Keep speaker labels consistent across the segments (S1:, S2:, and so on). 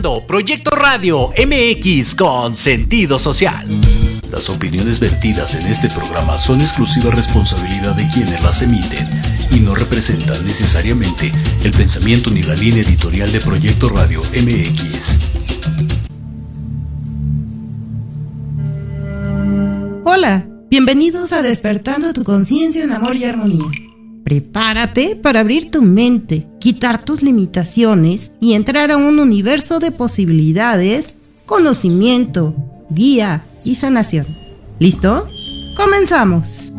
S1: Escuchando Proyecto Radio MX con sentido social.
S2: Las opiniones vertidas en este programa son exclusiva responsabilidad de quienes las emiten y no representan necesariamente el pensamiento ni la línea editorial de Proyecto Radio MX.
S3: Hola, bienvenidos a Despertando tu conciencia en amor y armonía. Prepárate para abrir tu mente, quitar tus limitaciones y entrar a un universo de posibilidades, conocimiento, guía y sanación. ¿Listo? Comenzamos.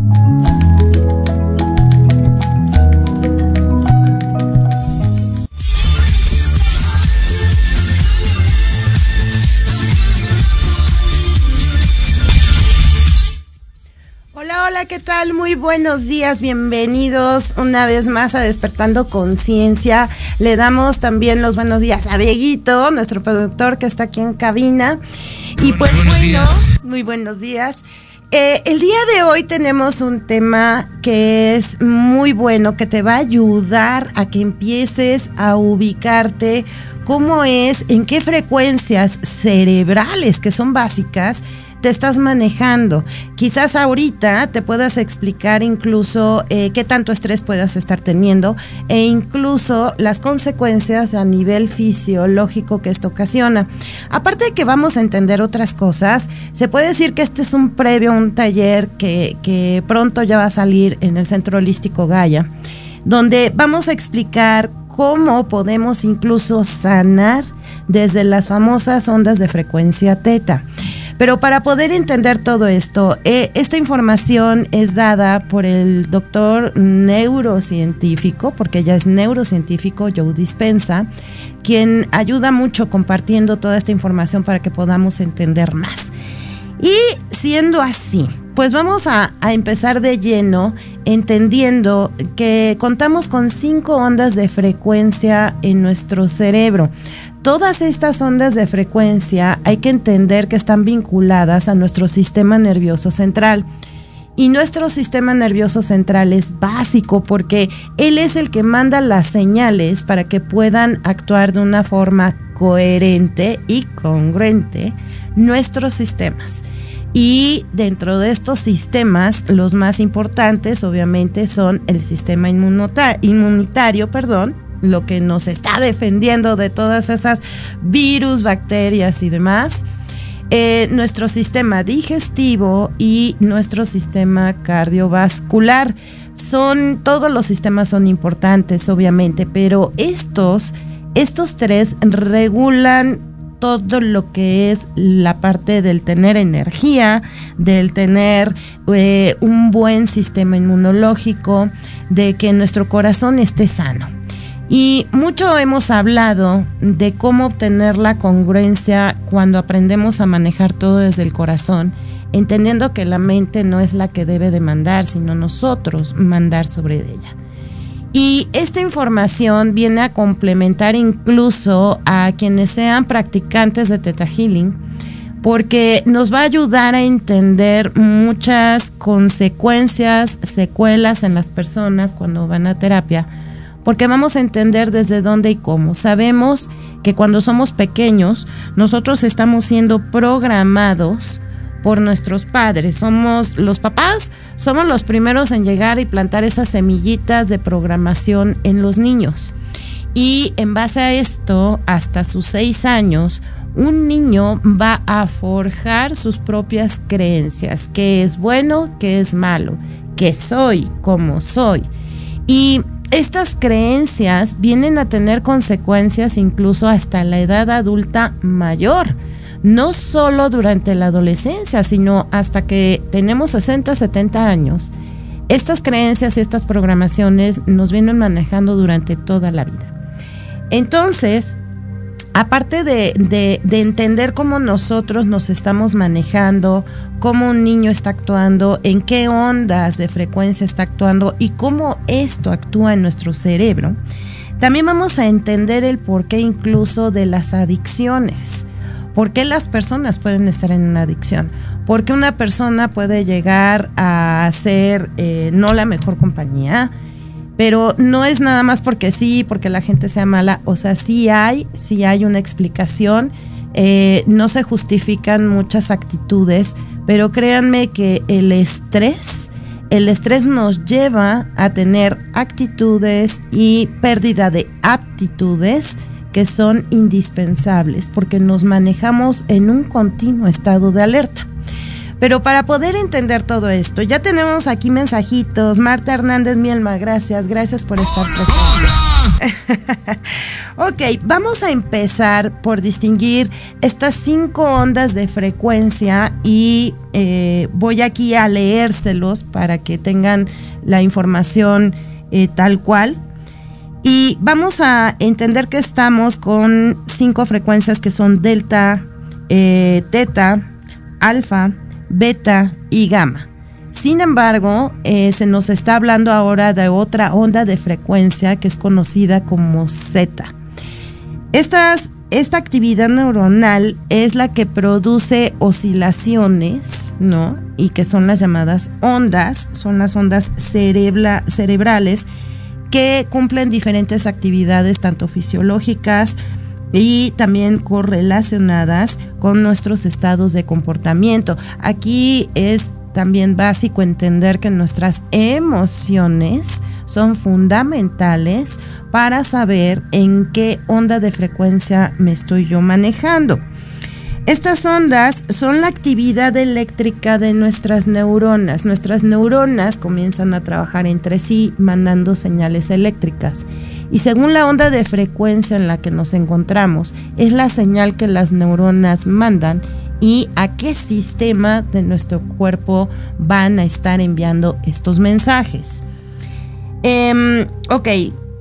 S3: Tal? Muy buenos días, bienvenidos una vez más a Despertando Conciencia. Le damos también los buenos días a Dieguito, nuestro productor que está aquí en cabina. Y pues
S4: buenos
S3: bueno,
S4: días.
S3: muy buenos días. Eh, el día de hoy tenemos un tema que es muy bueno, que te va a ayudar a que empieces a ubicarte cómo es, en qué frecuencias cerebrales que son básicas te estás manejando. Quizás ahorita te puedas explicar incluso eh, qué tanto estrés puedas estar teniendo e incluso las consecuencias a nivel fisiológico que esto ocasiona. Aparte de que vamos a entender otras cosas, se puede decir que este es un previo, un taller que, que pronto ya va a salir en el Centro Holístico Gaia, donde vamos a explicar cómo podemos incluso sanar desde las famosas ondas de frecuencia teta. Pero para poder entender todo esto, eh, esta información es dada por el doctor neurocientífico, porque ella es neurocientífico, Joe Dispensa, quien ayuda mucho compartiendo toda esta información para que podamos entender más. Y siendo así, pues vamos a, a, empezar de lleno entendiendo que contamos con cinco ondas de frecuencia en nuestro cerebro. Todas estas ondas de frecuencia hay que entender que están vinculadas a nuestro sistema nervioso central. Y nuestro sistema nervioso central es básico porque él es el que manda las señales para que puedan actuar de una forma coherente y congruente nuestros sistemas. Y dentro de estos sistemas, los más importantes obviamente son el sistema inmunitario, perdón, lo que nos está defendiendo de todas esas virus, bacterias y demás. Eh, nuestro sistema digestivo y nuestro sistema cardiovascular. Son, todos los sistemas son importantes, obviamente, pero estos, estos tres regulan todo lo que es la parte del tener energía, del tener eh, un buen sistema inmunológico, de que nuestro corazón esté sano. Y mucho hemos hablado de cómo obtener la congruencia cuando aprendemos a manejar todo desde el corazón, entendiendo que la mente no es la que debe de mandar, sino nosotros mandar sobre ella. Y esta información viene a complementar incluso a quienes sean practicantes de Theta Healing, porque nos va a ayudar a entender muchas consecuencias, secuelas en las personas cuando van a terapia, porque vamos a entender desde dónde y cómo. Sabemos que cuando somos pequeños, nosotros estamos siendo programados por nuestros padres. Somos los papás, somos los primeros en llegar y plantar esas semillitas de programación en los niños. Y en base a esto, hasta sus seis años, un niño va a forjar sus propias creencias, qué es bueno, qué es malo, qué soy, cómo soy. Y estas creencias vienen a tener consecuencias incluso hasta la edad adulta mayor no solo durante la adolescencia, sino hasta que tenemos 60, 70 años. Estas creencias y estas programaciones nos vienen manejando durante toda la vida. Entonces, aparte de, de, de, entender cómo nosotros nos estamos manejando, cómo un niño está actuando, en qué ondas de frecuencia está actuando y cómo esto actúa en nuestro cerebro, también vamos a entender el porqué incluso de las adicciones. ¿Por qué las personas pueden estar en una adicción? Porque una persona puede llegar a ser eh, no la mejor compañía, pero no es nada más porque sí, porque la gente sea mala, o sea, sí hay, sí hay una explicación, eh, no se justifican muchas actitudes, pero créanme que el estrés, el estrés nos lleva a tener actitudes y pérdida de aptitudes que son indispensables porque nos manejamos en un continuo estado de alerta. Pero para poder entender todo esto, ya tenemos aquí mensajitos. Marta Hernández Mielma, gracias, gracias por estar presente. ok, vamos a empezar por distinguir estas cinco ondas de frecuencia y eh, voy aquí a leérselos para que tengan la información eh, tal cual. Y vamos a entender que estamos con cinco frecuencias que son delta, eh, teta, alfa, beta y gamma. Sin embargo, eh, se nos está hablando ahora de otra onda de frecuencia que es conocida como. Estas, esta actividad neuronal es la que produce oscilaciones, ¿no? Y que son las llamadas ondas, son las ondas cerebrales que cumplen diferentes actividades, tanto fisiológicas, y también correlacionadas con nuestros estados de comportamiento. Aquí es también básico entender que nuestras emociones son fundamentales para saber en qué onda de frecuencia me estoy yo manejando. Estas ondas son la actividad eléctrica de nuestras neuronas. Nuestras neuronas comienzan a trabajar entre sí mandando señales eléctricas y según la onda de frecuencia en la que nos encontramos, es la señal que las neuronas mandan y a qué sistema de nuestro cuerpo van a estar enviando estos mensajes. Em, ok,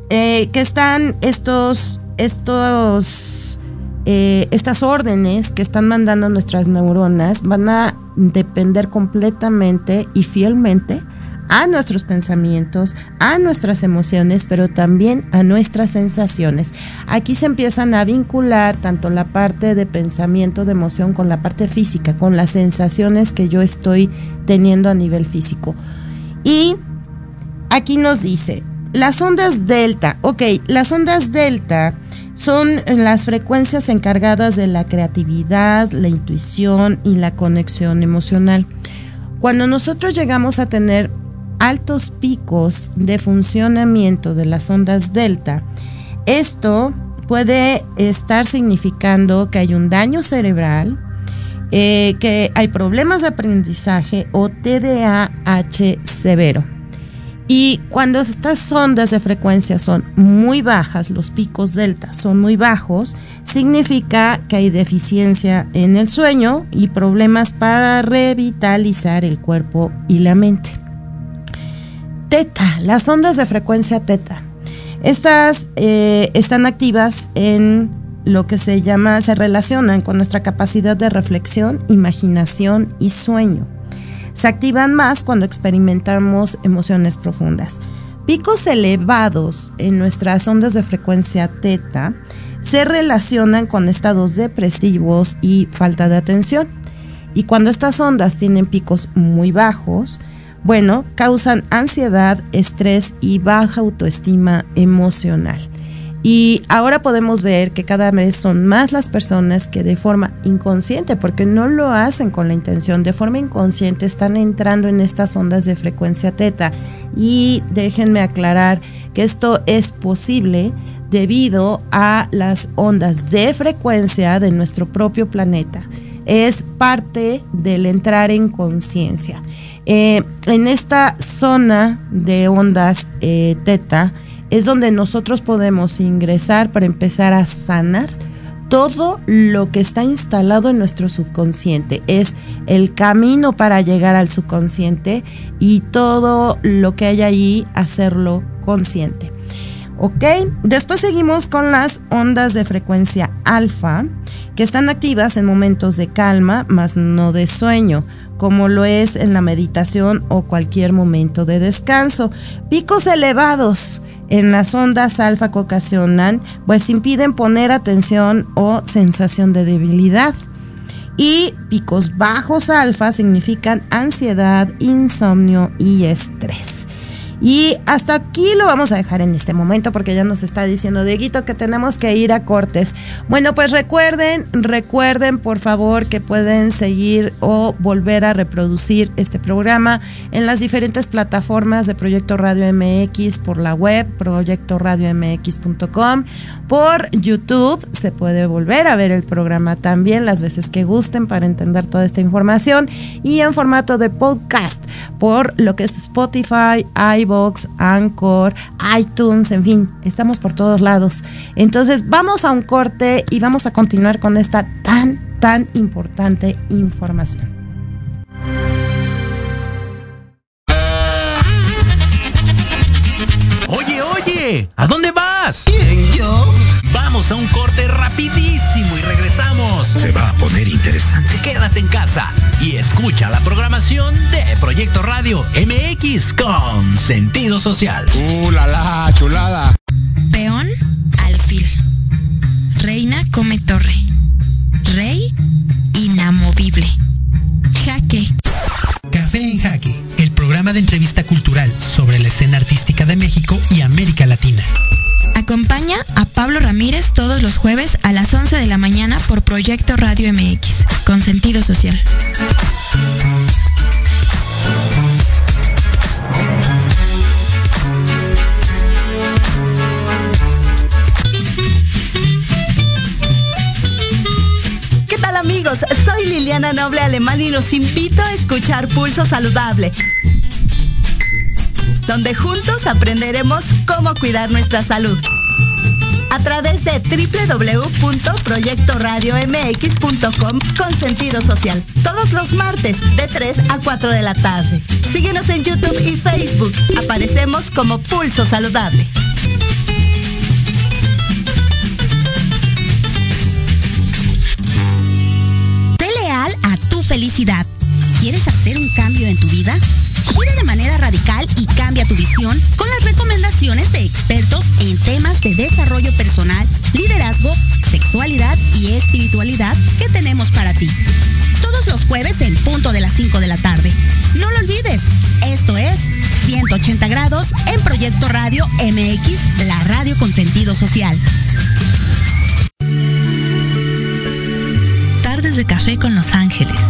S3: eh, que están estos, estos, eh, estas órdenes que están mandando nuestras neuronas van a depender completamente y fielmente a nuestros pensamientos, a nuestras emociones, pero también a nuestras sensaciones. Aquí se empiezan a vincular tanto la parte de pensamiento, de emoción, con la parte física, con las sensaciones que yo estoy teniendo a nivel físico. Y aquí nos dice, las ondas delta, ok, las ondas delta son las frecuencias encargadas de la creatividad, la intuición y la conexión emocional. Cuando nosotros llegamos a tener altos picos de funcionamiento de las ondas delta, esto puede estar significando que hay un daño cerebral, eh, que hay problemas de aprendizaje o TDAH severo. Y cuando estas ondas de frecuencia son muy bajas, los picos delta son muy bajos, significa que hay deficiencia en el sueño y problemas para revitalizar el cuerpo y la mente. Teta, las ondas de frecuencia teta. Estas eh, están activas en lo que se llama, se relacionan con nuestra capacidad de reflexión, imaginación y sueño. Se activan más cuando experimentamos emociones profundas. Picos elevados en nuestras ondas de frecuencia teta se relacionan con estados depresivos y falta de atención. Y cuando estas ondas tienen picos muy bajos, bueno, causan ansiedad, estrés y baja autoestima emocional. Y ahora podemos ver que cada vez son más las personas que de forma inconsciente, porque no lo hacen con la intención, de forma inconsciente están entrando en estas ondas de frecuencia teta. Y déjenme aclarar que esto es posible debido a las ondas de frecuencia de nuestro propio planeta. Es parte del entrar en conciencia. Eh, en esta zona de ondas eh, teta es donde nosotros podemos ingresar para empezar a sanar todo lo que está instalado en nuestro subconsciente. Es el camino para llegar al subconsciente y todo lo que hay ahí hacerlo consciente. ¿Ok? Después seguimos con las ondas de frecuencia alfa, que están activas en momentos de calma, más no de sueño como lo es en la meditación o cualquier momento de descanso. Picos elevados en las ondas alfa que ocasionan, pues impiden poner atención o sensación de debilidad. Y picos bajos alfa significan ansiedad, insomnio y estrés. Y hasta aquí lo vamos a dejar en este momento porque ya nos está diciendo Dieguito que tenemos que ir a cortes. Bueno, pues recuerden, recuerden por favor que pueden seguir o volver a reproducir este programa en las diferentes plataformas de Proyecto Radio MX por la web proyectoradiomx.com, por YouTube se puede volver a ver el programa también las veces que gusten para entender toda esta información y en formato de podcast por lo que es Spotify, Anchor, iTunes, en fin, estamos por todos lados. Entonces vamos a un corte y vamos a continuar con esta tan, tan importante información.
S1: ¿A dónde vas?
S4: ¿Quién, yo?
S1: Vamos a un corte rapidísimo y regresamos.
S4: Se va a poner interesante.
S1: Quédate en casa y escucha la programación de Proyecto Radio MX con sentido social.
S4: ¡Uh, la, la chulada!
S5: Peón, alfil. Reina come torre. Rey, inamovible. Jaque.
S6: Café programa de entrevista cultural sobre la escena artística de México y América Latina.
S5: Acompaña a Pablo Ramírez todos los jueves a las 11 de la mañana por Proyecto Radio MX, con sentido social.
S7: ¿Qué tal amigos? Soy Liliana Noble Alemán y los invito a escuchar Pulso Saludable, donde juntos aprenderemos cómo cuidar nuestra salud. A través de www.proyectoradiomx.com con sentido social. Todos los martes de 3 a 4 de la tarde. Síguenos en YouTube y Facebook. Aparecemos como Pulso Saludable.
S5: Sé leal a tu felicidad. ¿Quieres hacer un cambio en tu vida? Gira de manera radical y tu visión con las recomendaciones de expertos en temas de desarrollo personal, liderazgo, sexualidad y espiritualidad que tenemos para ti. Todos los jueves en punto de las 5 de la tarde. No lo olvides, esto es 180 grados en Proyecto Radio MX, la radio con sentido social. Tardes de café con Los Ángeles.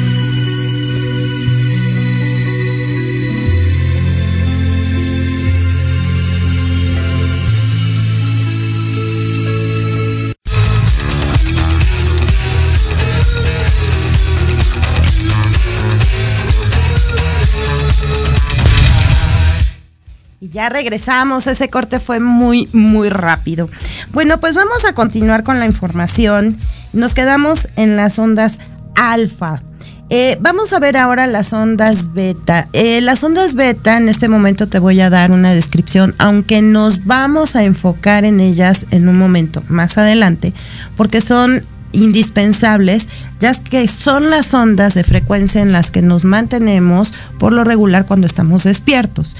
S3: Ya regresamos, ese corte fue muy, muy rápido. Bueno, pues vamos a continuar con la información. Nos quedamos en las ondas alfa. Eh, vamos a ver ahora las ondas beta. Eh, las ondas beta, en este momento te voy a dar una descripción, aunque nos vamos a enfocar en ellas en un momento más adelante, porque son indispensables, ya que son las ondas de frecuencia en las que nos mantenemos por lo regular cuando estamos despiertos.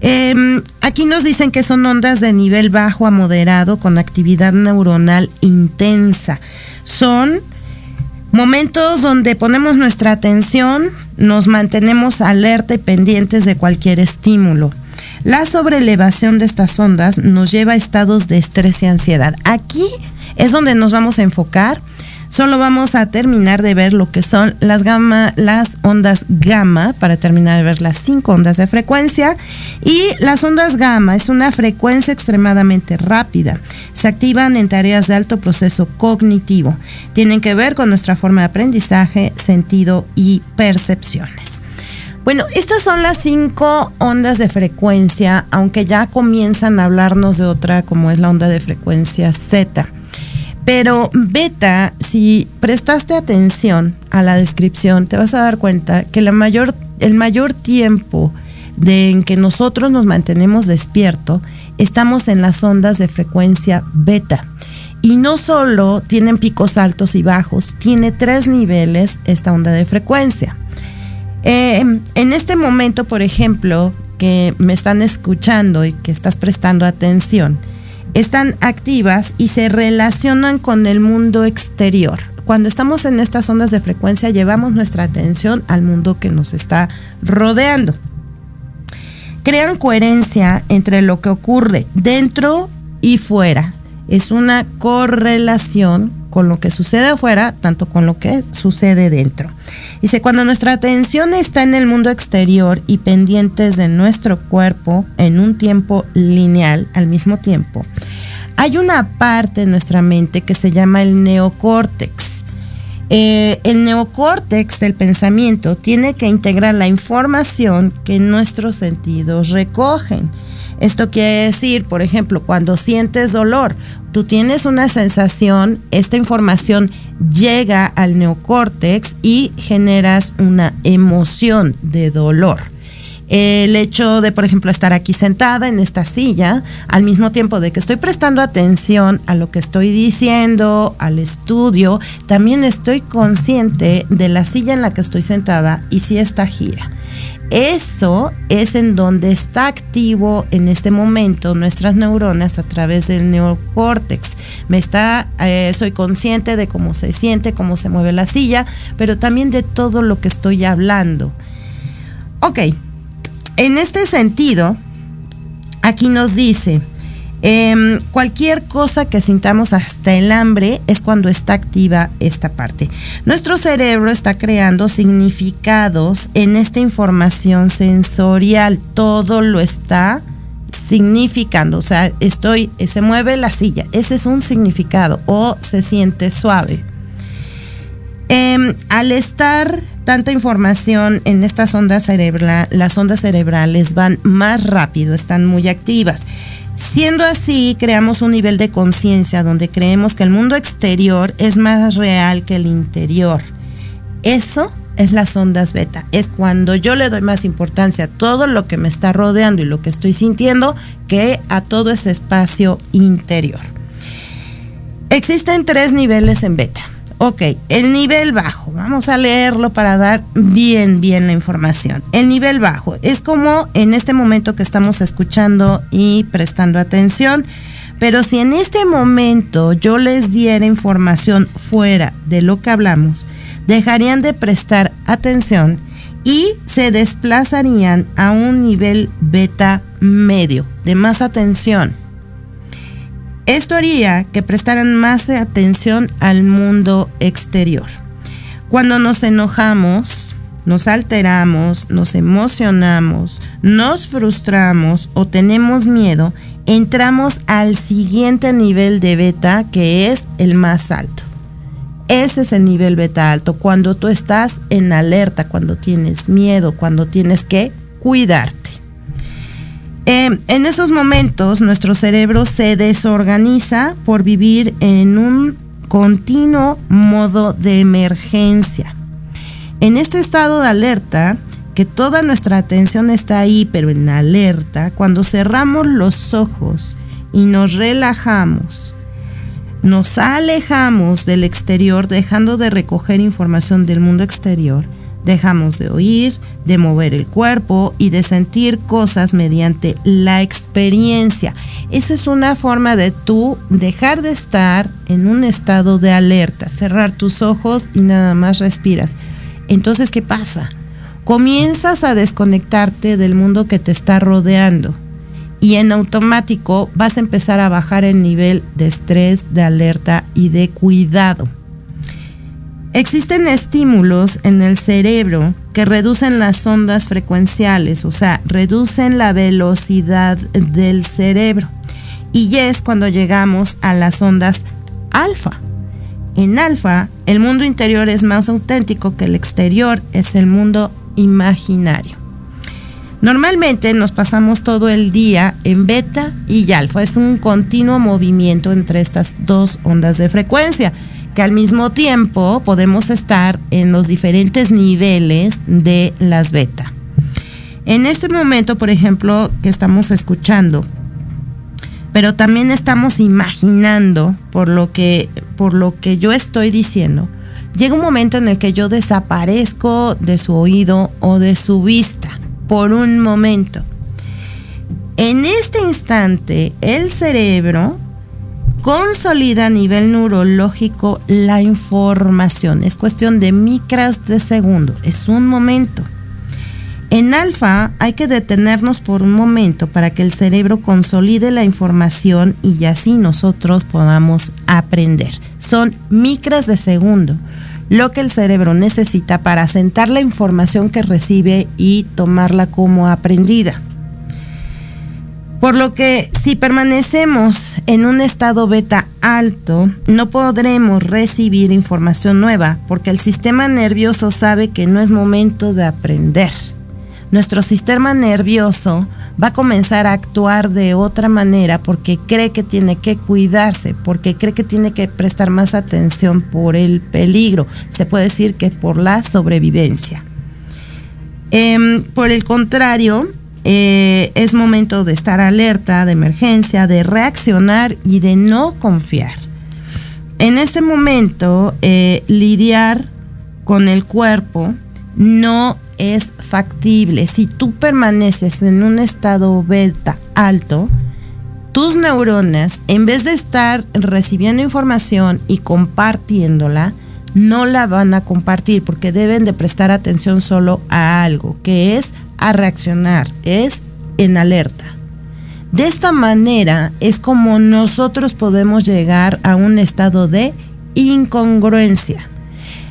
S3: Eh, aquí nos dicen que son ondas de nivel bajo a moderado con actividad neuronal intensa. Son momentos donde ponemos nuestra atención, nos mantenemos alerta y pendientes de cualquier estímulo. La sobrelevación de estas ondas nos lleva a estados de estrés y ansiedad. Aquí es donde nos vamos a enfocar. Solo vamos a terminar de ver lo que son las ondas gamma, para terminar de ver las cinco ondas de frecuencia. Y las ondas gamma es una frecuencia extremadamente rápida. Se activan en tareas de alto proceso cognitivo. Tienen que ver con nuestra forma de aprendizaje, sentido y percepciones. Bueno, estas son las cinco ondas de frecuencia, aunque ya comienzan a hablarnos de otra como es la onda de frecuencia Z. Pero beta, si prestaste atención a la descripción, te vas a dar cuenta que el mayor tiempo en que nosotros nos mantenemos despierto, estamos en las ondas de frecuencia beta. Y no solo tienen picos altos y bajos, tiene tres niveles esta onda de frecuencia. Eh, en este momento, por ejemplo, que me están escuchando y que estás prestando atención están activas y se relacionan con el mundo exterior. Cuando estamos en estas ondas de frecuencia llevamos nuestra atención al mundo que nos está rodeando. Crean coherencia entre lo que ocurre dentro y fuera. Es una correlación con lo que sucede afuera, tanto con lo que sucede dentro. Dice, cuando nuestra atención está en el mundo exterior y pendientes de nuestro cuerpo en un tiempo lineal al mismo tiempo, hay una parte de nuestra mente que se llama el neocórtex. Eh, el neocórtex del pensamiento tiene que integrar la información que nuestros sentidos recogen. Esto quiere decir, por ejemplo, cuando sientes dolor, tú tienes una sensación, esta información llega al neocórtex y generas una emoción de dolor. El hecho de, por ejemplo, estar aquí sentada en esta silla, al mismo tiempo de que estoy prestando atención a lo que estoy diciendo, al estudio, también estoy consciente de la silla en la que estoy sentada y si esta gira. Eso es en donde está activo en este momento nuestras neuronas a través del neocórtex. Me está, eh, soy consciente de cómo se siente, cómo se mueve la silla, pero también de todo lo que estoy hablando. Ok, en este sentido, aquí nos dice, Em, cualquier cosa que sintamos hasta el hambre es cuando está activa esta parte. Nuestro cerebro está creando significados en esta información sensorial. Todo lo está significando. O sea, estoy, se mueve la silla. Ese es un significado. O se siente suave. Em, al estar tanta información en estas ondas cerebrales, las ondas cerebrales van más rápido, están muy activas. Siendo así, creamos un nivel de conciencia donde creemos que el mundo exterior es más real que el interior. Eso es las ondas beta. Es cuando yo le doy más importancia a todo lo que me está rodeando y lo que estoy sintiendo que a todo ese espacio interior. Existen tres niveles en beta. Ok, el nivel bajo, vamos a leerlo para dar bien, bien la información. El nivel bajo es como en este momento que estamos escuchando y prestando atención, pero si en este momento yo les diera información fuera de lo que hablamos, dejarían de prestar atención y se desplazarían a un nivel beta medio, de más atención. Esto haría que prestaran más atención al mundo exterior. Cuando nos enojamos, nos alteramos, nos emocionamos, nos frustramos o tenemos miedo, entramos al siguiente nivel de beta que es el más alto. Ese es el nivel beta alto, cuando tú estás en alerta, cuando tienes miedo, cuando tienes que cuidarte. Em, en esos momentos nuestro cerebro se desorganiza por vivir en un continuo modo de emergencia. En este estado de alerta, que toda nuestra atención está ahí, pero en alerta, cuando cerramos los ojos y nos relajamos, nos alejamos del exterior dejando de recoger información del mundo exterior, Dejamos de oír, de mover el cuerpo y de sentir cosas mediante la experiencia. Esa es una forma de tú dejar de estar en un estado de alerta, cerrar tus ojos y nada más respiras. Entonces, ¿qué pasa? Comienzas a desconectarte del mundo que te está rodeando y en automático vas a empezar a bajar el nivel de estrés, de alerta y de cuidado. Existen estímulos en el cerebro que reducen las ondas frecuenciales, o sea, reducen la velocidad del cerebro. Y es cuando llegamos a las ondas alfa. En alfa, el mundo interior es más auténtico que el exterior, es el mundo imaginario. Normalmente nos pasamos todo el día en beta y alfa. Es un continuo movimiento entre estas dos ondas de frecuencia que al mismo tiempo podemos estar en los diferentes niveles de las beta. En este momento, por ejemplo, que estamos escuchando, pero también estamos imaginando por lo que por lo que yo estoy diciendo, llega un momento en el que yo desaparezco de su oído o de su vista por un momento. En este instante, el cerebro consolida a nivel neurológico la información. Es cuestión de micras de segundo. Es un momento. En alfa hay que detenernos por un momento para que el cerebro consolide la información y así nosotros podamos aprender. Son micras de segundo lo que el cerebro necesita para asentar la información que recibe y tomarla como aprendida. Por lo que si permanecemos en un estado beta alto, no podremos recibir información nueva porque el sistema nervioso sabe que no es momento de aprender. Nuestro sistema nervioso va a comenzar a actuar de otra manera porque cree que tiene que cuidarse, porque cree que tiene que prestar más atención por el peligro. Se puede decir que por la sobrevivencia. Em, por el contrario, eh, es momento de estar alerta, de emergencia, de reaccionar y de no confiar. En este momento, eh, lidiar con el cuerpo no es factible. Si tú permaneces en un estado beta alto, tus neuronas, en vez de estar recibiendo información y compartiéndola, no la van a compartir porque deben de prestar atención solo a algo, que es a reaccionar, es en alerta. De esta manera es como nosotros podemos llegar a un estado de incongruencia.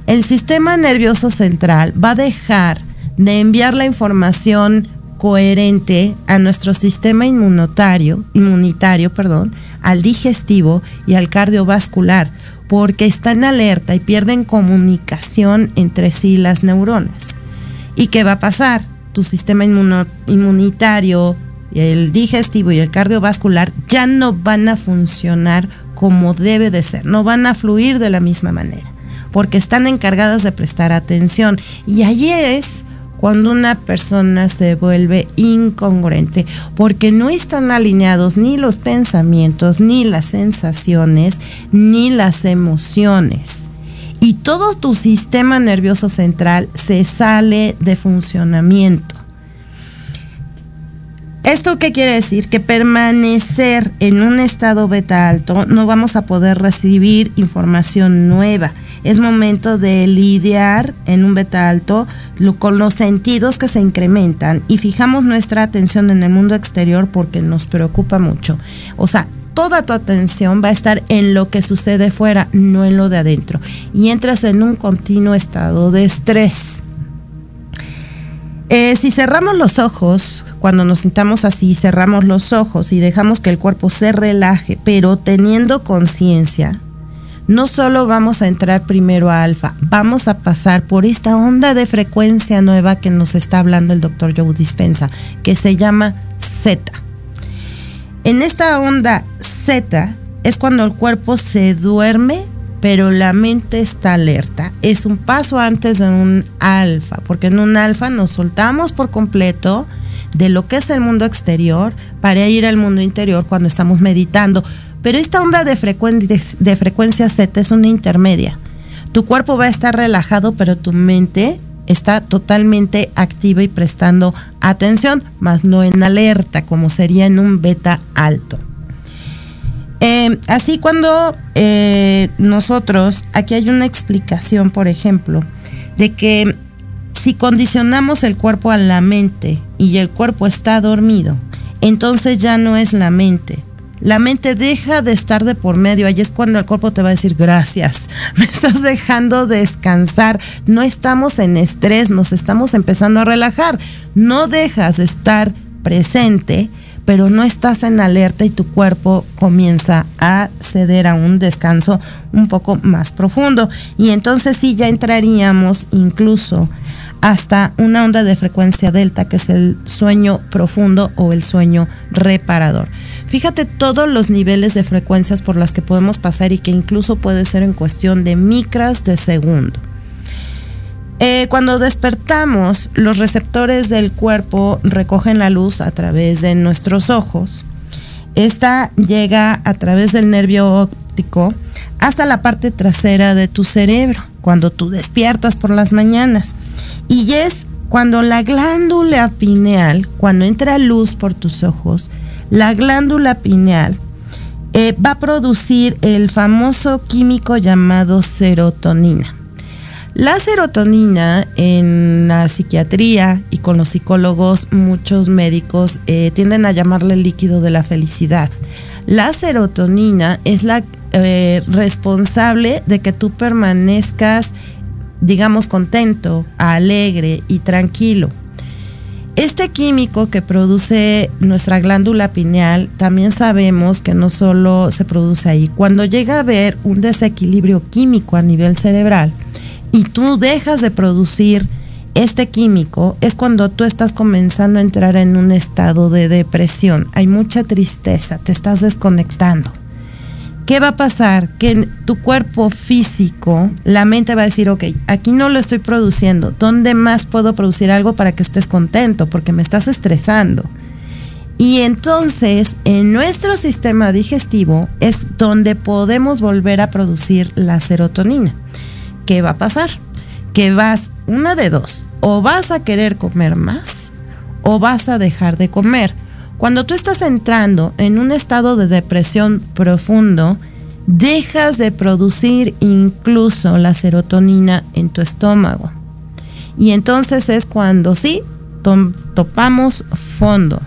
S3: El sistema nervioso central va a dejar de enviar la información coherente a nuestro sistema inmunitario, inmunitario, perdón, al digestivo y al cardiovascular, porque están alerta y pierden comunicación entre sí las neuronas. ¿Y qué va a pasar? Tu sistema inmunitario, el digestivo y el cardiovascular ya no van a funcionar como debe de ser, no van a fluir de la misma manera, porque están encargadas de prestar atención. Y allí es cuando una persona se vuelve incongruente, porque no están alineados ni los pensamientos, ni las sensaciones, ni las emociones. Y todo tu sistema nervioso central se sale de funcionamiento. ¿Esto qué quiere decir? Que permanecer en un estado beta alto no vamos a poder recibir información nueva es momento de lidiar en un beta alto con los sentidos que se incrementan y fijamos nuestra atención en el mundo exterior porque nos preocupa mucho. O sea, toda tu atención va a estar en lo que sucede fuera, no en lo de adentro. Y entras en un continuo estado de estrés. Eh, si cerramos los ojos, cuando nos sintamos así, cerramos los ojos y dejamos que el cuerpo se relaje, pero teniendo conciencia, no solo vamos a entrar primero a alfa, vamos a pasar por esta onda de frecuencia nueva que nos está hablando el doctor Joe Dispensa, que se llama Z. En esta onda Z es cuando el cuerpo se duerme, pero la mente está alerta. Es un paso antes de un alfa, porque en un alfa nos soltamos por completo de lo que es el mundo exterior para ir al mundo interior cuando estamos meditando pero esta onda de, frecuencia Z es una intermedia. Tu cuerpo va a estar relajado, pero tu mente está totalmente activa y prestando atención, más no en alerta, como sería en un beta alto. Em, así cuando eh, nosotros, aquí hay una explicación, por ejemplo, de que si condicionamos el cuerpo a la mente y el cuerpo está dormido, entonces ya no es la mente, la mente deja de estar de por medio. Ahí es cuando el cuerpo te va a decir gracias. Me estás dejando descansar. No estamos en estrés, nos estamos empezando a relajar. No dejas de estar presente, pero no estás en alerta y tu cuerpo comienza a ceder a un descanso un poco más profundo. Y entonces sí ya entraríamos incluso hasta una onda de frecuencia delta, que es el sueño profundo o el sueño reparador. Fíjate todos los niveles de frecuencias por las que podemos pasar y que incluso puede ser en cuestión de micras de segundo. Eh, cuando despertamos, los receptores del cuerpo recogen la luz a través de nuestros ojos. Esta llega a través del nervio óptico hasta la parte trasera de tu cerebro, cuando tú despiertas por las mañanas. Y es cuando la glándula pineal, cuando entra luz por tus ojos, la glándula pineal eh, va a producir el famoso químico llamado serotonina. La serotonina en la psiquiatría y con los psicólogos, muchos médicos eh, tienden a llamarle líquido de la felicidad. La serotonina es la eh, responsable de que tú permanezcas, digamos, contento, alegre y tranquilo. Este químico que produce nuestra glándula pineal, también sabemos que no solo se produce ahí. Cuando llega a haber un desequilibrio químico a nivel cerebral y tú dejas de producir este químico, es cuando tú estás comenzando a entrar en un estado de depresión. Hay mucha tristeza, te estás desconectando. ¿Qué va a pasar? Que en tu cuerpo físico, la mente va a decir, ok, aquí no lo estoy produciendo, ¿dónde más puedo producir algo para que estés contento? Porque me estás estresando. Y entonces, en nuestro sistema digestivo es donde podemos volver a producir la serotonina. ¿Qué va a pasar? Que vas, una de dos, o vas a querer comer más o vas a dejar de comer cuando tú estás entrando en un estado de depresión profundo, dejas de producir incluso la serotonina en tu estómago. Y entonces es cuando sí topamos fondo.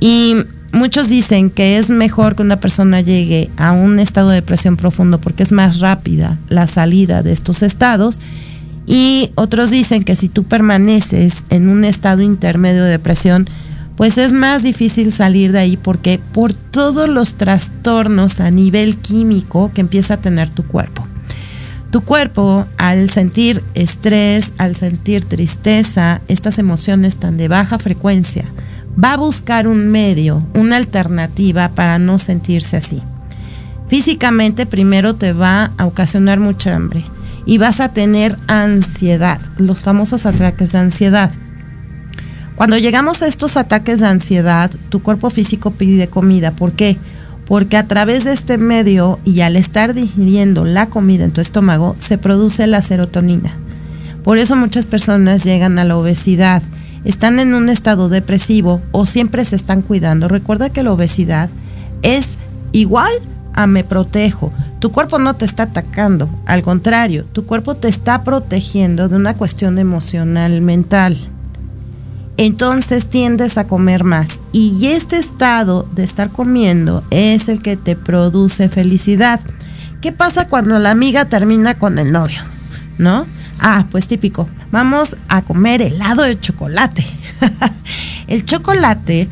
S3: Y muchos dicen que es mejor que una persona llegue a un estado de depresión profundo porque es más rápida la salida de estos estados. Y otros dicen que si tú permaneces en un estado intermedio de depresión, pues es más difícil salir de ahí porque por todos los trastornos a nivel químico que empieza a tener tu cuerpo. Tu cuerpo, al sentir estrés, al sentir tristeza, estas emociones tan de baja frecuencia, va a buscar un medio, una alternativa para no sentirse así. Físicamente primero te va a ocasionar mucha hambre y vas a tener ansiedad, los famosos ataques de ansiedad. Cuando llegamos a estos ataques de ansiedad, tu cuerpo físico pide comida. ¿Por qué? Porque a través de este medio y al estar digiriendo la comida en tu estómago, se produce la serotonina. Por eso muchas personas llegan a la obesidad. Están en un estado depresivo o siempre se están cuidando. Recuerda que la obesidad es igual a me protejo. Tu cuerpo no te está atacando, al contrario, tu cuerpo te está protegiendo de una cuestión emocional mental entonces tiendes a comer más. Y este estado de estar comiendo es el que te produce felicidad. ¿Qué pasa cuando la amiga termina con el novio? ¿No? Ah, pues típico. Vamos a comer helado de chocolate. el chocolate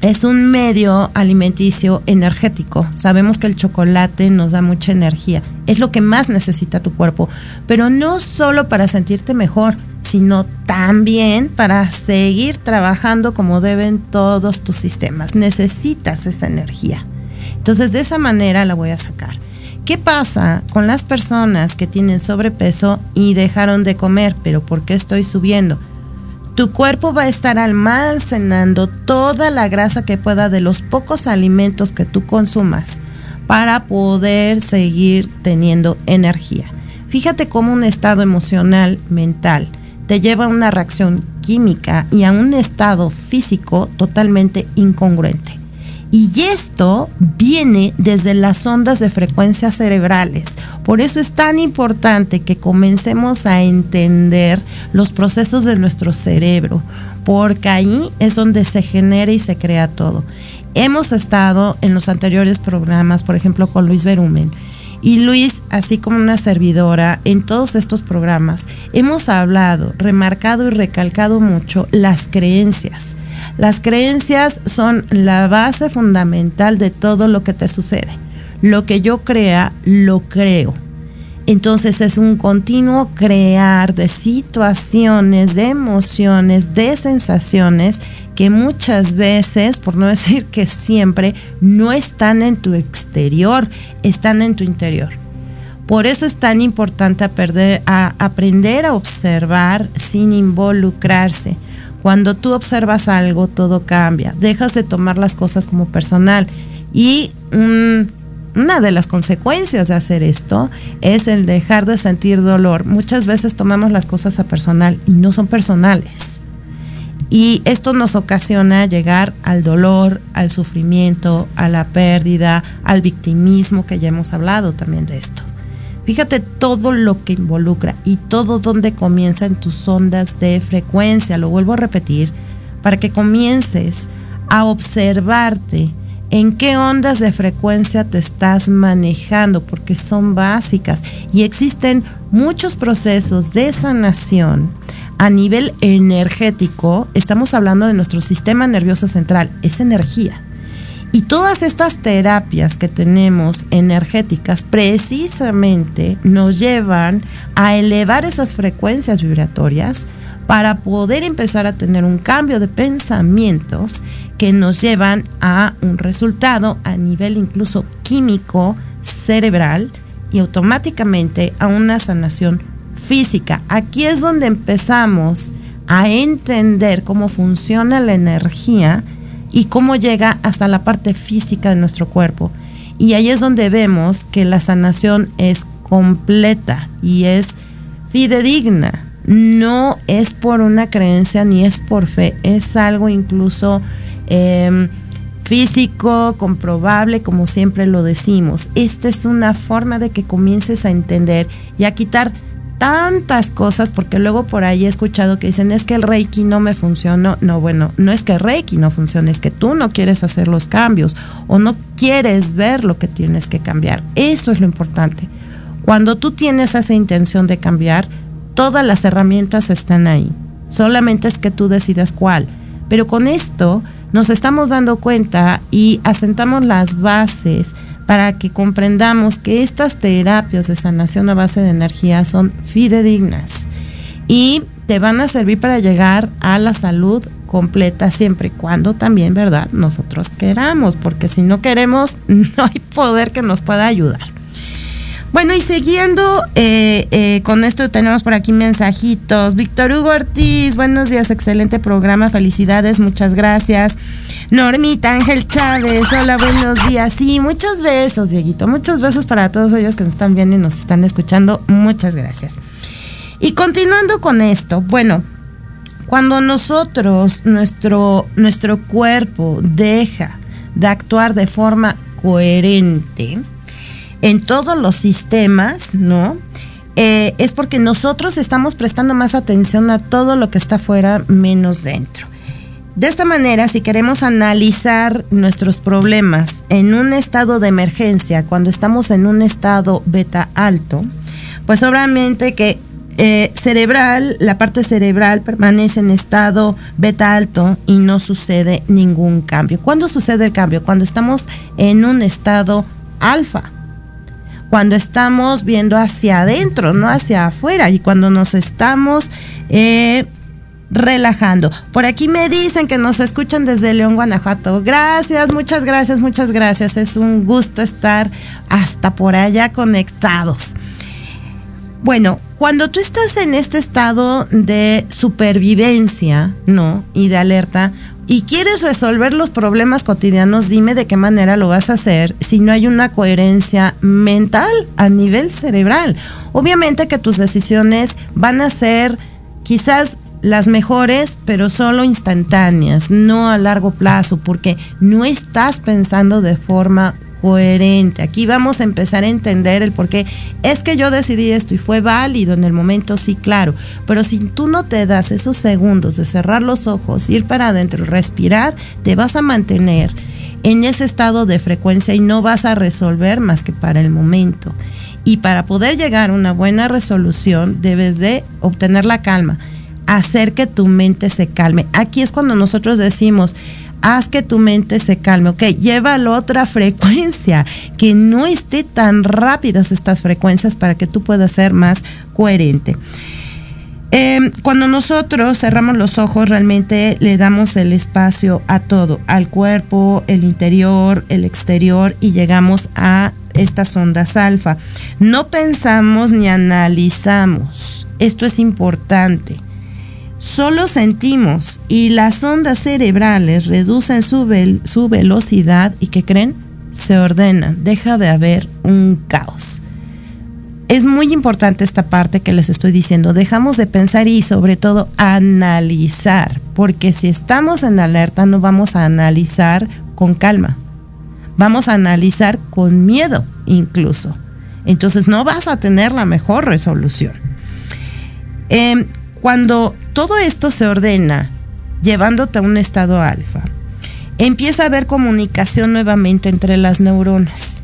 S3: es un medio alimenticio energético. Sabemos que el chocolate nos da mucha energía. Es lo que más necesita tu cuerpo. Pero no solo para sentirte mejor, sino también para seguir trabajando como deben todos tus sistemas. Necesitas esa energía. Entonces de esa manera la voy a sacar. ¿Qué pasa con las personas que tienen sobrepeso y dejaron de comer? Pero ¿por qué estoy subiendo? Tu cuerpo va a estar almacenando toda la grasa que pueda de los pocos alimentos que tú consumas para poder seguir teniendo energía. Fíjate cómo un estado emocional, mental, te lleva a una reacción química y a un estado físico totalmente incongruente. Y esto viene desde las ondas de frecuencias cerebrales. Por eso es tan importante que comencemos a entender los procesos de nuestro cerebro, porque ahí es donde se genera y se crea todo. Hemos estado en los anteriores programas, por ejemplo, con Luis Berumen, y Luis, así como una servidora, en todos estos programas hemos hablado, remarcado y recalcado mucho las creencias. Las creencias son la base fundamental de todo lo que te sucede. Lo que yo crea, lo creo. Entonces es un continuo crear de situaciones, de emociones, de sensaciones que muchas veces, por no decir que siempre, no están en tu exterior, están en tu interior. Por eso es tan importante aprender a observar sin involucrarse. Cuando tú observas algo, todo cambia. Dejas de tomar las cosas como personal. Y una de las consecuencias de hacer esto es el dejar de sentir dolor. Muchas veces tomamos las cosas a personal y no son personales. Y esto nos ocasiona llegar al dolor, al sufrimiento, a la pérdida, al victimismo, que ya hemos hablado también de esto. Fíjate todo lo que involucra y todo donde comienza en tus ondas de frecuencia. Lo vuelvo a repetir para que comiences a observarte en qué ondas de frecuencia te estás manejando, porque son básicas y existen muchos procesos de sanación a nivel energético. Estamos hablando de nuestro sistema nervioso central, es energía. Y todas estas terapias que tenemos energéticas precisamente nos llevan a elevar esas frecuencias vibratorias para poder empezar a tener un cambio de pensamientos que nos llevan a un resultado a nivel incluso químico, cerebral y automáticamente a una sanación física. Aquí es donde empezamos a entender cómo funciona la energía y cómo llega hasta la parte física de nuestro cuerpo. Y ahí es donde vemos que la sanación es completa y es fidedigna no es por una creencia ni es por fe, es algo incluso em, físico, comprobable, como siempre lo decimos. Esta es una forma de que comiences a entender y a quitar tantas cosas, porque luego por ahí he escuchado que dicen, es que el Reiki no me funcionó. No, bueno, no es que el Reiki no funcione, es que tú no quieres hacer los cambios o no quieres ver lo que tienes que cambiar. Eso es lo importante. Cuando tú tienes esa intención de cambiar, todas las herramientas están ahí. Solamente es que tú decidas cuál. Pero con esto nos estamos dando cuenta y asentamos las bases para que comprendamos que estas terapias de sanación a base de energía son fidedignas y te van a servir para llegar a la salud completa siempre y cuando también, ¿verdad? Nosotros queramos, porque si no queremos, no hay poder que nos pueda ayudar. Bueno, y siguiendo eh, eh, con esto, tenemos por aquí mensajitos. Víctor Hugo Ortiz, buenos días, excelente programa, felicidades, muchas gracias. Normita Ángel Chávez, hola, buenos días. Sí, muchos besos, Dieguito, muchos besos para todos ellos que nos están viendo y nos están escuchando. Muchas gracias. Y continuando con esto, bueno, cuando nosotros, nuestro, nuestro cuerpo deja de actuar de forma coherente, en todos los sistemas, ¿no? Eh, es porque nosotros estamos prestando más atención a todo lo que está fuera menos dentro. De esta manera, si queremos analizar nuestros problemas en un estado de emergencia, cuando estamos en un estado beta alto, pues obviamente que eh, cerebral, la parte cerebral permanece en estado beta alto y no sucede ningún cambio. ¿Cuándo sucede el cambio? Cuando estamos en un estado alfa cuando estamos viendo hacia adentro, no hacia afuera, y cuando nos estamos eh, relajando. Por aquí me dicen que nos escuchan desde León, Guanajuato. Gracias, muchas gracias, muchas gracias. Es un gusto estar hasta por allá conectados. Bueno, cuando tú estás en este estado de supervivencia, ¿no? Y de alerta, y quieres resolver los problemas cotidianos, dime de qué manera lo vas a hacer si no hay una coherencia mental a nivel cerebral. Obviamente que tus decisiones van a ser quizás las mejores, pero solo instantáneas, no a largo plazo, porque no estás pensando de forma coherente. Aquí vamos a empezar a entender el por qué. Es que yo decidí esto y fue válido en el momento, sí, claro. Pero si tú no te das esos segundos de cerrar los ojos, ir para adentro, respirar, te vas a mantener en ese estado de frecuencia y no vas a resolver más que para el momento. Y para poder llegar a una buena resolución, debes de obtener la calma, hacer que tu mente se calme. Aquí es cuando nosotros decimos, haz que tu mente se calme, ok, llévalo a otra frecuencia, que no esté tan rápidas estas frecuencias para que tú puedas ser más coherente. Em, cuando nosotros cerramos los ojos, realmente le damos el espacio a todo, al cuerpo, el interior, el exterior, y llegamos a estas ondas alfa. No pensamos ni analizamos. Esto es importante solo sentimos y las ondas cerebrales reducen su, su velocidad y que creen, se ordena, deja de haber un caos. Es muy importante esta parte que les estoy diciendo. Dejamos de pensar y sobre todo analizar, porque si estamos en alerta no vamos a analizar con calma. Vamos a analizar con miedo incluso. Entonces no vas a tener la mejor resolución. Em, cuando todo esto se ordena llevándote a un estado alfa, empieza a haber comunicación nuevamente entre las neuronas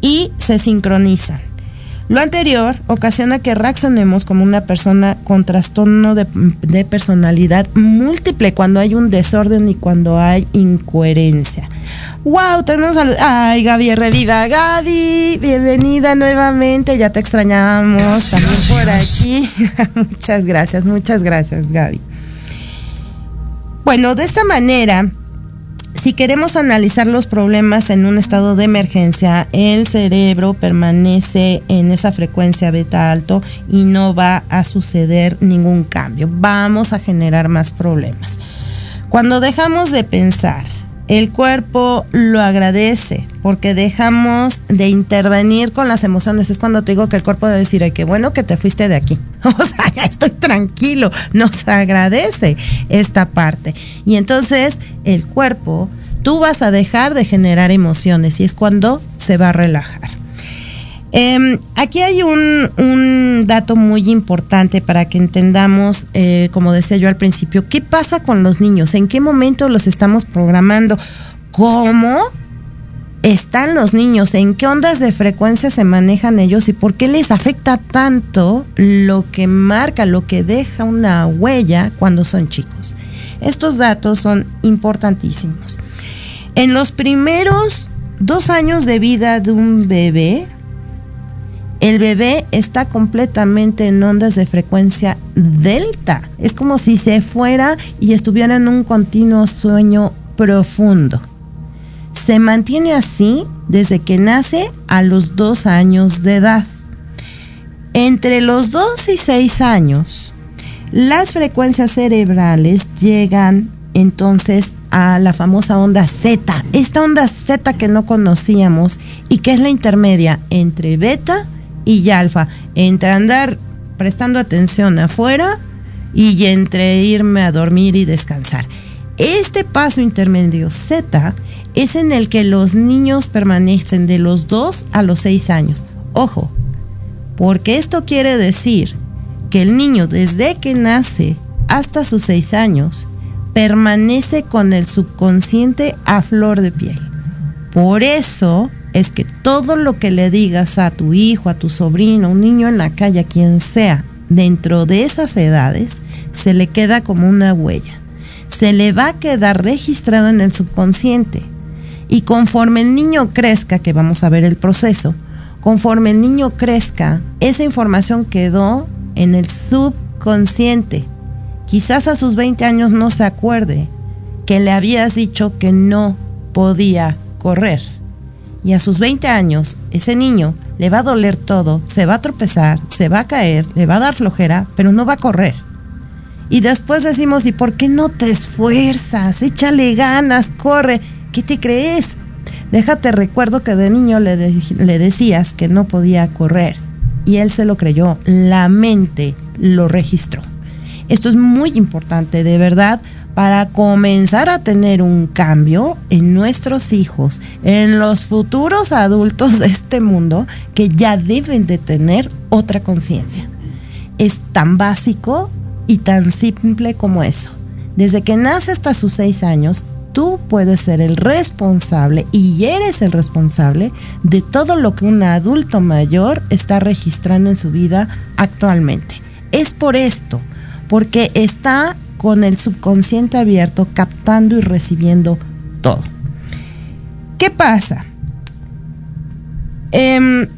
S3: y se sincronizan. Lo anterior ocasiona que reaccionemos como una persona con trastorno de, de, personalidad múltiple cuando hay un desorden y cuando hay incoherencia. ¡Wow! Tenemos salud. ¡Ay, Gaby, reviva! Gaby, bienvenida nuevamente. Ya te extrañamos también por aquí. muchas gracias, muchas gracias, Gaby. Bueno, de esta manera si queremos analizar los problemas en un estado de emergencia, el cerebro permanece en esa frecuencia beta alto y no va a suceder ningún cambio. Vamos a generar más problemas. Cuando dejamos de pensar, el cuerpo lo agradece porque dejamos de intervenir con las emociones. Es cuando te digo que el cuerpo debe decir, ay, qué bueno que te fuiste de aquí. O sea, ya estoy tranquilo. Nos agradece esta parte. Y entonces el cuerpo, tú vas a dejar de generar emociones y es cuando se va a relajar. Eh, aquí hay un, un, dato muy importante para que entendamos, eh, como decía yo al principio, qué pasa con los niños, en qué momento los estamos programando, cómo están los niños, en qué ondas de frecuencia se manejan ellos y por qué les afecta tanto lo que marca, lo que deja una huella cuando son chicos. Estos datos son importantísimos. En los primeros dos años de vida de un bebé, el bebé está completamente en ondas de frecuencia delta. Es como si se fuera y estuviera en un continuo sueño profundo. Se mantiene así desde que nace a los dos años de edad. Entre los dos y seis años, las frecuencias cerebrales llegan entonces a la famosa onda Z, esta onda Z que no conocíamos y que es la intermedia entre beta y alfa, entre andar prestando atención afuera y entre irme a dormir y descansar. Este paso intermedio Z es en el que los niños permanecen de los 2 a los 6 años. Ojo, porque esto quiere decir que el niño desde que nace hasta sus 6 años permanece con el subconsciente a flor de piel. Por eso es que todo lo que le digas a tu hijo, a tu sobrino, un niño en la calle, a quien sea, dentro de esas edades, se le queda como una huella. Se le va a quedar registrado en el subconsciente. Y conforme el niño crezca, que vamos a ver el proceso, conforme el niño crezca, esa información quedó en el subconsciente. Quizás a sus 20 años no se acuerde que le habías dicho que no podía correr y a sus 20 años, ese niño le va a doler todo, se va a tropezar, se va a caer, le va a dar flojera, pero no va a correr. Y después decimos, ¿y por qué no te esfuerzas? Échale ganas, corre. ¿Qué te crees? Déjate recuerdo que de niño le, le decías que no podía correr. Y él se lo creyó. La mente lo registró. Esto es muy importante, de verdad, para comenzar a tener un cambio en nuestros hijos, en los futuros adultos de este mundo que ya deben de tener otra conciencia. Es tan básico y tan simple como eso. Desde que nace hasta sus seis años, tú puedes ser el responsable y eres el responsable de todo lo que un adulto mayor está registrando en su vida actualmente. Es por esto, porque está con el subconsciente abierto, captando y recibiendo todo. ¿Qué pasa? Eh,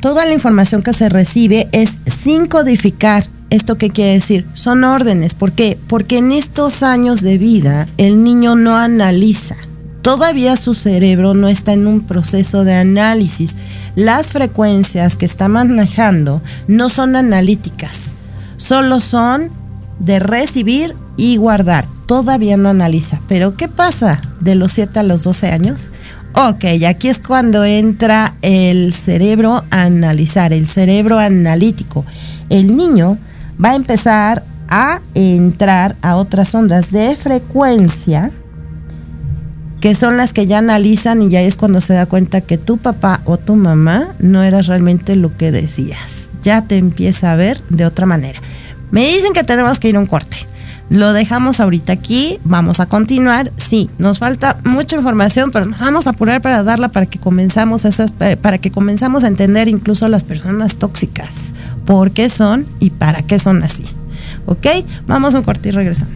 S3: toda la información que se recibe es sin codificar. ¿Esto qué quiere decir? Son órdenes. ¿Por qué? Porque en estos años de vida el niño no analiza. Todavía su cerebro no está en un proceso de análisis. Las frecuencias que está manejando no son analíticas, solo son de recibir y guardar. Todavía no analiza. Pero ¿qué pasa de los 7 a los 12 años? Ok, aquí es cuando entra el cerebro a analizar, el cerebro analítico. El niño va a empezar a entrar a otras ondas de frecuencia que son las que ya analizan y ya es cuando se da cuenta que tu papá o tu mamá no era realmente lo que decías. Ya te empieza a ver de otra manera. Me dicen que tenemos que ir a un corte. Lo dejamos ahorita aquí, vamos a continuar. Sí, nos falta mucha información, pero nos vamos a apurar para darla para que comenzamos esas, eh, para que comenzamos a entender incluso a las personas tóxicas, por qué son y para qué son así. ¿Ok? Vamos a un corte y regresamos.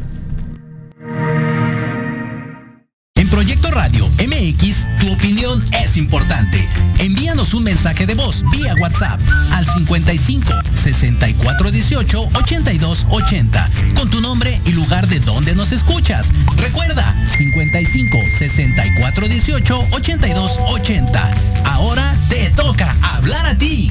S1: En Proyecto Radio MX, tu opinión es importante. Envíanos un mensaje de voz vía WhatsApp al 55 64 18 82 80 con tu nombre y lugar de donde nos escuchas. Recuerda 55 64 18 82 80. Ahora te toca hablar a ti.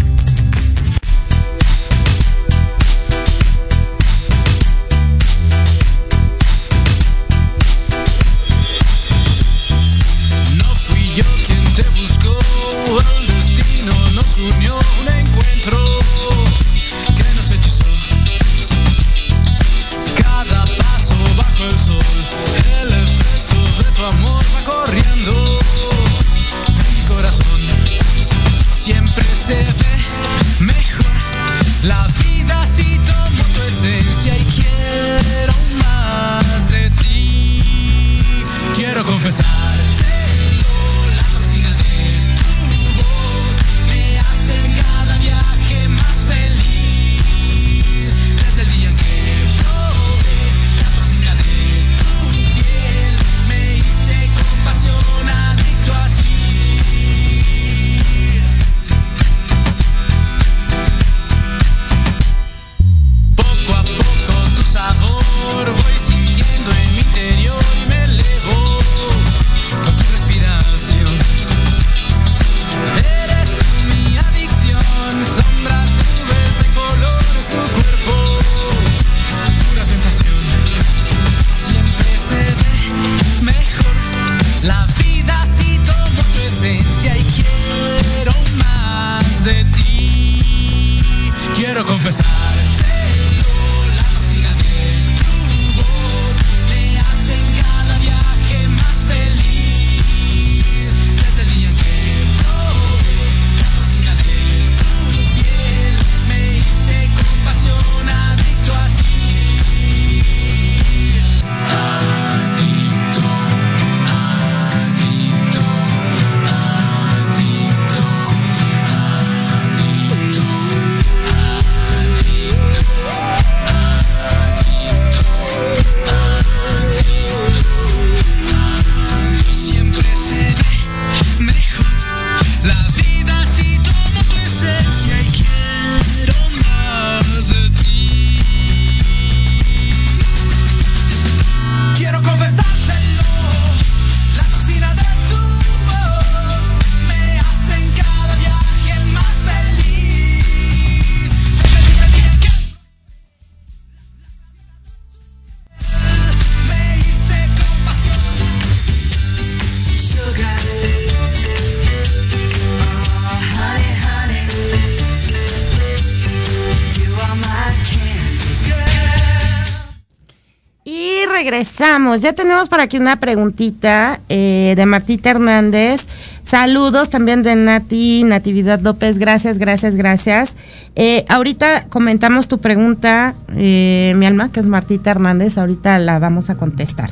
S3: Regresamos. Ya tenemos por aquí una preguntita eh, de Martita Hernández. Saludos también de Nati, Natividad López. Gracias, gracias, gracias. Eh, ahorita comentamos tu pregunta, eh, mi alma, que es Martita Hernández. Ahorita la vamos a contestar.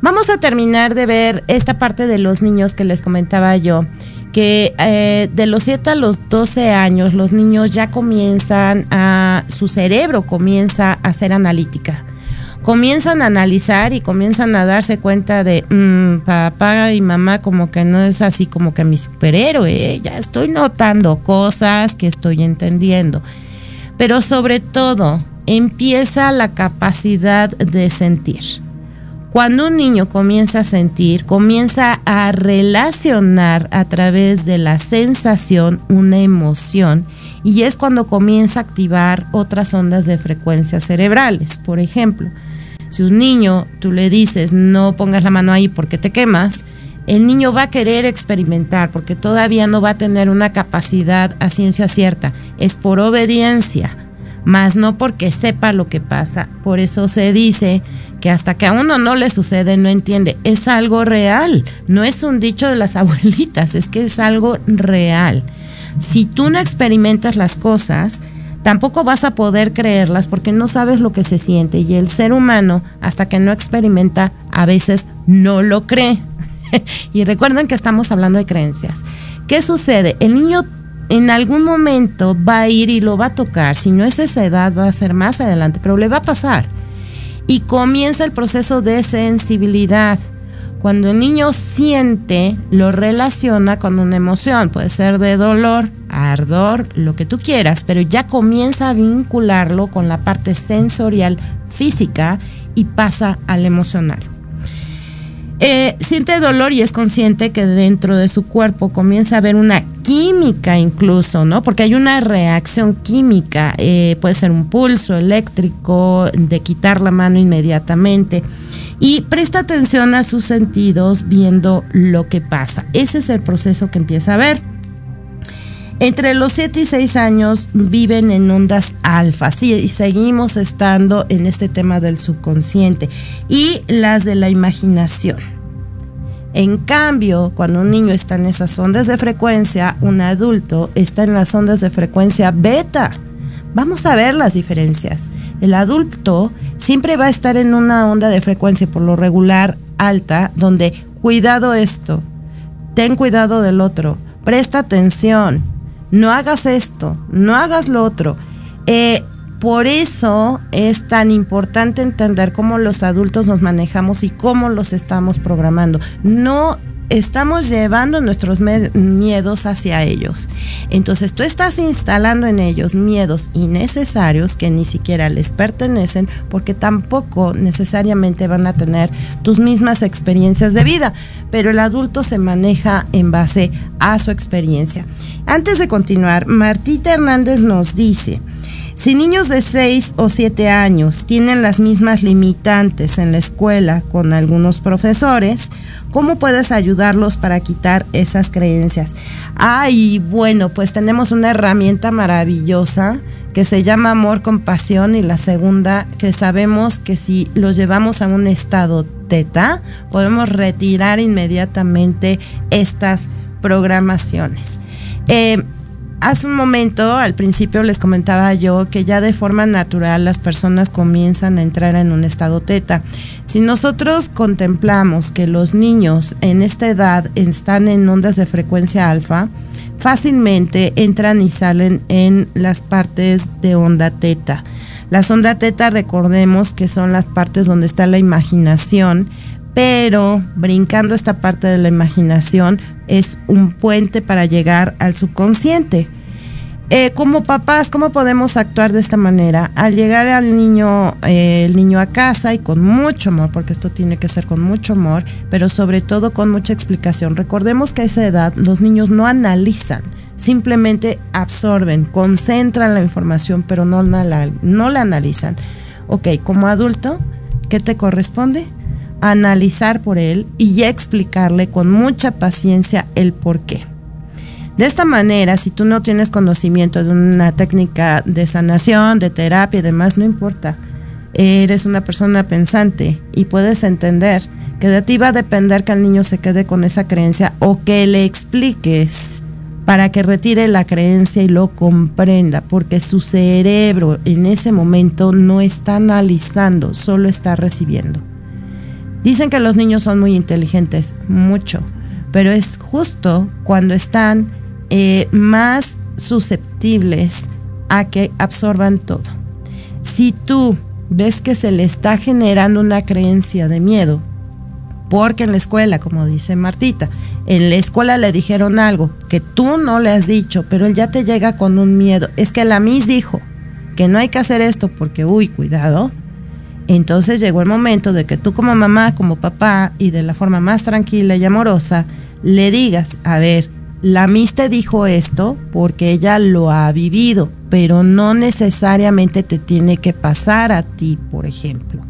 S3: Vamos a terminar de ver esta parte de los niños que les comentaba yo que eh, de los 7 a los 12 años los niños ya comienzan a, su cerebro comienza a ser analítica comienzan a analizar y comienzan a darse cuenta de mm, papá y mamá como que no es así como que mi superhéroe, ¿eh? ya estoy notando cosas que estoy entendiendo. Pero sobre todo empieza la capacidad de sentir. Cuando un niño comienza a sentir, comienza a relacionar a través de la sensación una emoción y es cuando comienza a activar otras ondas de frecuencias cerebrales. Por ejemplo, si un niño tú le dices no pongas la mano ahí porque te quemas, el niño va a querer experimentar porque todavía no va a tener una capacidad a ciencia cierta. Es por obediencia, más no porque sepa lo que pasa. Por eso se dice que hasta que a uno no le sucede no entiende. Es algo real, no es un dicho de las abuelitas, es que es algo real. Si tú no experimentas las cosas, tampoco vas a poder creerlas porque no sabes lo que se siente y el ser humano hasta que no experimenta a veces no lo cree. y recuerden que estamos hablando de creencias. ¿Qué sucede? El niño en algún momento va a ir y lo va a tocar. Si no es esa edad, va a ser más adelante, pero le va a pasar. Y comienza el proceso de sensibilidad. Cuando el niño siente, lo relaciona con una emoción. Puede ser de dolor, ardor, lo que tú quieras, pero ya comienza a vincularlo con la parte sensorial física y pasa al emocional. Eh, siente dolor y es consciente que dentro de su cuerpo comienza a haber una química incluso, ¿no? Porque hay una reacción química, eh, puede ser un pulso eléctrico, de quitar la mano inmediatamente. Y presta atención a sus sentidos viendo lo que pasa. Ese es el proceso que empieza a ver. Entre los 7 y 6 años viven en ondas alfa, sí, y seguimos estando en este tema del subconsciente y las de la imaginación. En cambio, cuando un niño está en esas ondas de frecuencia, un adulto está en las ondas de frecuencia beta. Vamos a ver las diferencias. El adulto siempre va a estar en una onda de frecuencia por lo regular alta, donde cuidado esto, ten cuidado del otro, presta atención, no hagas esto, no hagas lo otro. Eh, por eso es tan importante entender cómo los adultos nos manejamos y cómo los estamos programando. No estamos llevando nuestros miedos hacia ellos. Entonces tú estás instalando en ellos miedos innecesarios que ni siquiera les pertenecen porque tampoco necesariamente van a tener tus mismas experiencias de vida, pero el adulto se maneja en base a su experiencia. Antes de continuar, Martita Hernández nos dice, si niños de 6 o 7 años tienen las mismas limitantes en la escuela con algunos profesores, ¿cómo puedes ayudarlos para quitar esas creencias? Ay, bueno, pues tenemos una herramienta maravillosa que se llama amor, compasión y la segunda que sabemos que si los llevamos a un estado teta, podemos retirar inmediatamente estas programaciones. Eh, Hace un momento, al principio les comentaba yo que ya de forma natural las personas comienzan a entrar en un estado teta. Si nosotros contemplamos que los niños en esta edad están en ondas de frecuencia alfa, fácilmente entran y salen en las partes de onda teta. Las onda teta recordemos que son las partes donde está la imaginación, pero brincando esta parte de la imaginación es un puente para llegar al subconsciente. Eh, como papás, ¿cómo podemos actuar de esta manera? Al llegar al niño, eh, el niño a casa y con mucho amor, porque esto tiene que ser con mucho amor, pero sobre todo con mucha explicación. Recordemos que a esa edad los niños no analizan, simplemente absorben, concentran la información, pero no, no la analizan. Ok, como adulto, ¿qué te corresponde? Analizar por él y ya explicarle con mucha paciencia el por qué. De esta manera, si tú no tienes conocimiento de una técnica de sanación, de terapia y demás, no importa. Eres una persona pensante y puedes entender que de ti va a depender que el niño se quede con esa creencia o que le expliques para que retire la creencia y lo comprenda, porque su cerebro en ese momento no está analizando, solo está recibiendo. Dicen que los niños son muy inteligentes, mucho, pero es justo cuando están eh, más susceptibles a que absorban todo. Si tú ves que se le está generando una creencia de miedo, porque en la escuela, como dice Martita, en la escuela le dijeron algo que tú no le has dicho, pero él ya te llega con un miedo. Es que la Miss dijo que no hay que hacer esto porque, uy, cuidado, entonces llegó el momento de que tú como mamá, como papá y de la forma más tranquila y amorosa, le digas, a ver, la Miss te dijo esto porque ella lo ha vivido, pero no necesariamente te tiene que pasar a ti, por ejemplo.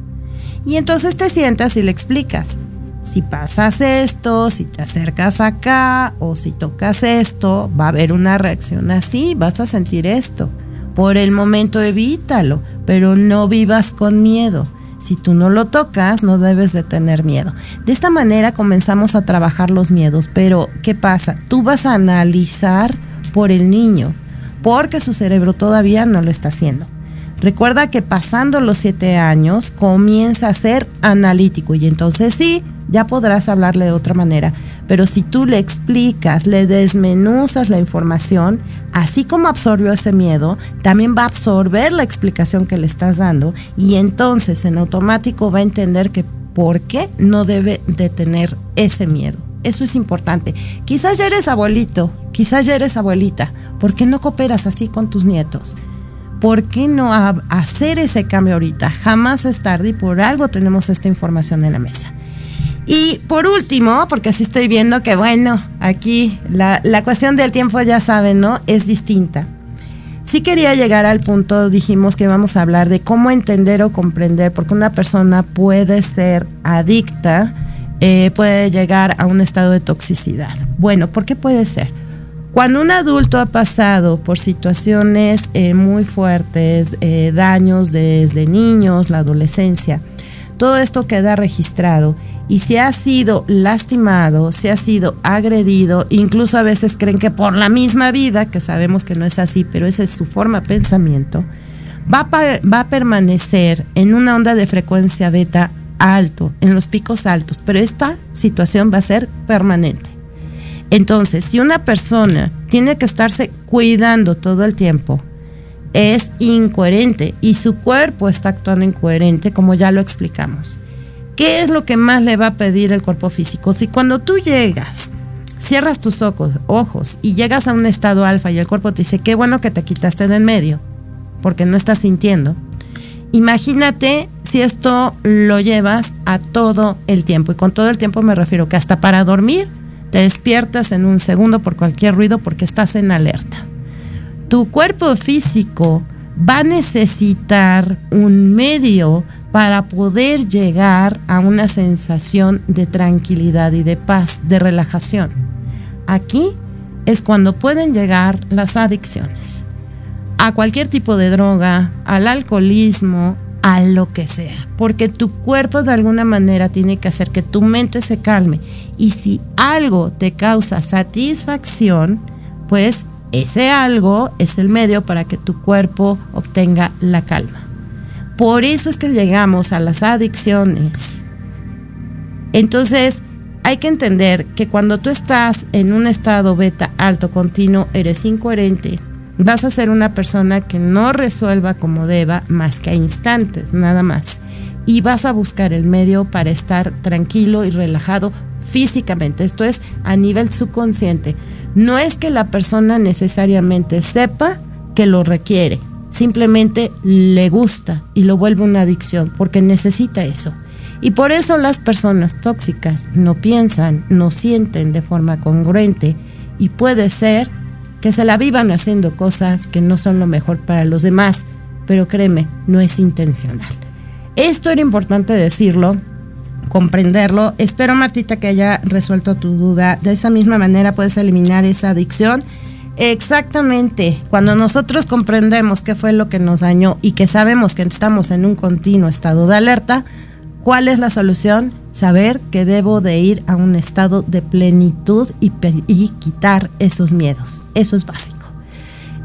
S3: Y entonces te sientas y le explicas. si pasas esto, si te acercas acá o si tocas esto, va a haber una reacción así, vas a sentir esto. Por el momento evítalo, pero no vivas con miedo. Si tú no lo tocas, no debes de tener miedo. De esta manera comenzamos a trabajar los miedos, pero ¿qué pasa? Tú vas a analizar por el niño, porque su cerebro todavía no lo está haciendo. Recuerda que pasando los siete años comienza a ser analítico y entonces sí, ya podrás hablarle de otra manera. Pero si tú le explicas, le desmenuzas la información, así como absorbió ese miedo, también va a absorber la explicación que le estás dando y entonces en automático va a entender que por qué no debe de tener ese miedo. Eso es importante. Quizás ya eres abuelito, quizás ya eres abuelita. ¿Por qué no cooperas así con tus nietos? ¿por qué no hacer ese cambio ahorita? Jamás es tarde y por algo tenemos esta información en la mesa. Y por último, porque así estoy viendo que, bueno, aquí la, la cuestión del tiempo, ya saben, ¿no? Es distinta. Sí quería llegar al punto, dijimos que vamos a hablar de cómo entender o comprender, porque una persona puede ser adicta, eh, puede llegar a un estado de toxicidad. Bueno, ¿por qué puede ser? Cuando un adulto ha pasado por situaciones eh, muy fuertes, eh, daños desde niños, la adolescencia, todo esto queda registrado y si ha sido lastimado, si ha sido agredido, incluso a veces creen que por la misma vida, que sabemos que no es así, pero esa es su forma de pensamiento, va va a permanecer en una onda de frecuencia beta alto, en los picos altos, pero esta situación va a ser permanente. Entonces, si una persona tiene que estarse cuidando todo el tiempo, es incoherente y su cuerpo está actuando incoherente, como ya lo explicamos. ¿Qué es lo que más le va a pedir el cuerpo físico? Si cuando tú llegas, cierras tus ojos, y llegas a un estado alfa y el cuerpo te dice, qué bueno que te quitaste de en medio, porque no estás sintiendo. Imagínate si esto lo llevas a todo el tiempo. Y con todo el tiempo me refiero que hasta para dormir te despiertas en un segundo por cualquier ruido porque estás en alerta. Tu cuerpo físico va a necesitar un medio para poder llegar a una sensación de tranquilidad y de paz, de relajación. Aquí es cuando pueden llegar las adicciones a cualquier tipo de droga, al alcoholismo, a lo que sea, porque tu cuerpo de alguna manera tiene que hacer que tu mente se calme. Y si algo te causa satisfacción, pues ese algo es el medio para que tu cuerpo obtenga la calma. Por eso es que llegamos a las adicciones. Entonces, hay que entender que cuando tú estás en un estado beta alto continuo, eres incoherente, vas a ser una persona que no resuelva como deba más que a instantes, nada más. Y vas a buscar el medio para estar tranquilo y relajado físicamente. Esto es a nivel subconsciente. No es que la persona necesariamente sepa que lo requiere, simplemente le gusta y lo vuelve una adicción porque necesita eso. Y por eso las personas tóxicas no piensan, no sienten de forma congruente y puede ser que se la vivan haciendo cosas que no son lo mejor para los demás, pero créeme, no es intencional. Esto era importante decirlo, comprenderlo. Espero, Martita, que haya resuelto tu duda. De esa misma manera puedes eliminar esa adicción. Exactamente, cuando nosotros comprendemos qué fue lo que nos dañó y que sabemos que estamos en un continuo estado de alerta, ¿cuál es la solución? saber que debo de ir a un estado de plenitud y, quitar esos miedos. Eso es básico.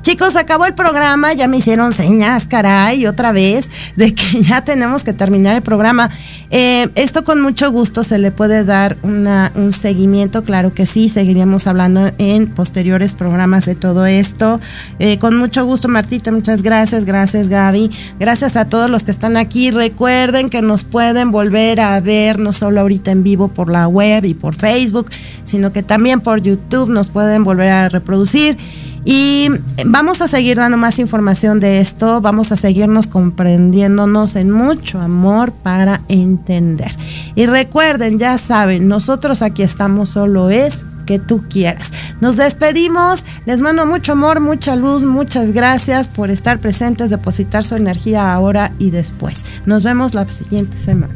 S3: Chicos, acabó el programa, ya me hicieron señas, caray, otra vez, de que ya tenemos que terminar el programa. Eh, esto con mucho gusto se le puede dar un seguimiento, claro que sí, seguiríamos hablando en posteriores programas de todo esto. Eh, con mucho gusto, Martita, muchas gracias, gracias Gaby, gracias a todos los que están aquí. Recuerden que nos pueden volver a ver, no solo ahorita en vivo por la web y por Facebook, sino que también por YouTube nos pueden volver a reproducir. Y vamos a seguir dando más información de esto, vamos a seguirnos comprendiéndonos en mucho amor para entender. Y recuerden, ya saben, nosotros aquí estamos solo es que tú quieras. Nos despedimos, les mando mucho amor, mucha luz, muchas gracias por estar presentes, depositar su energía ahora y después. Nos vemos la siguiente semana.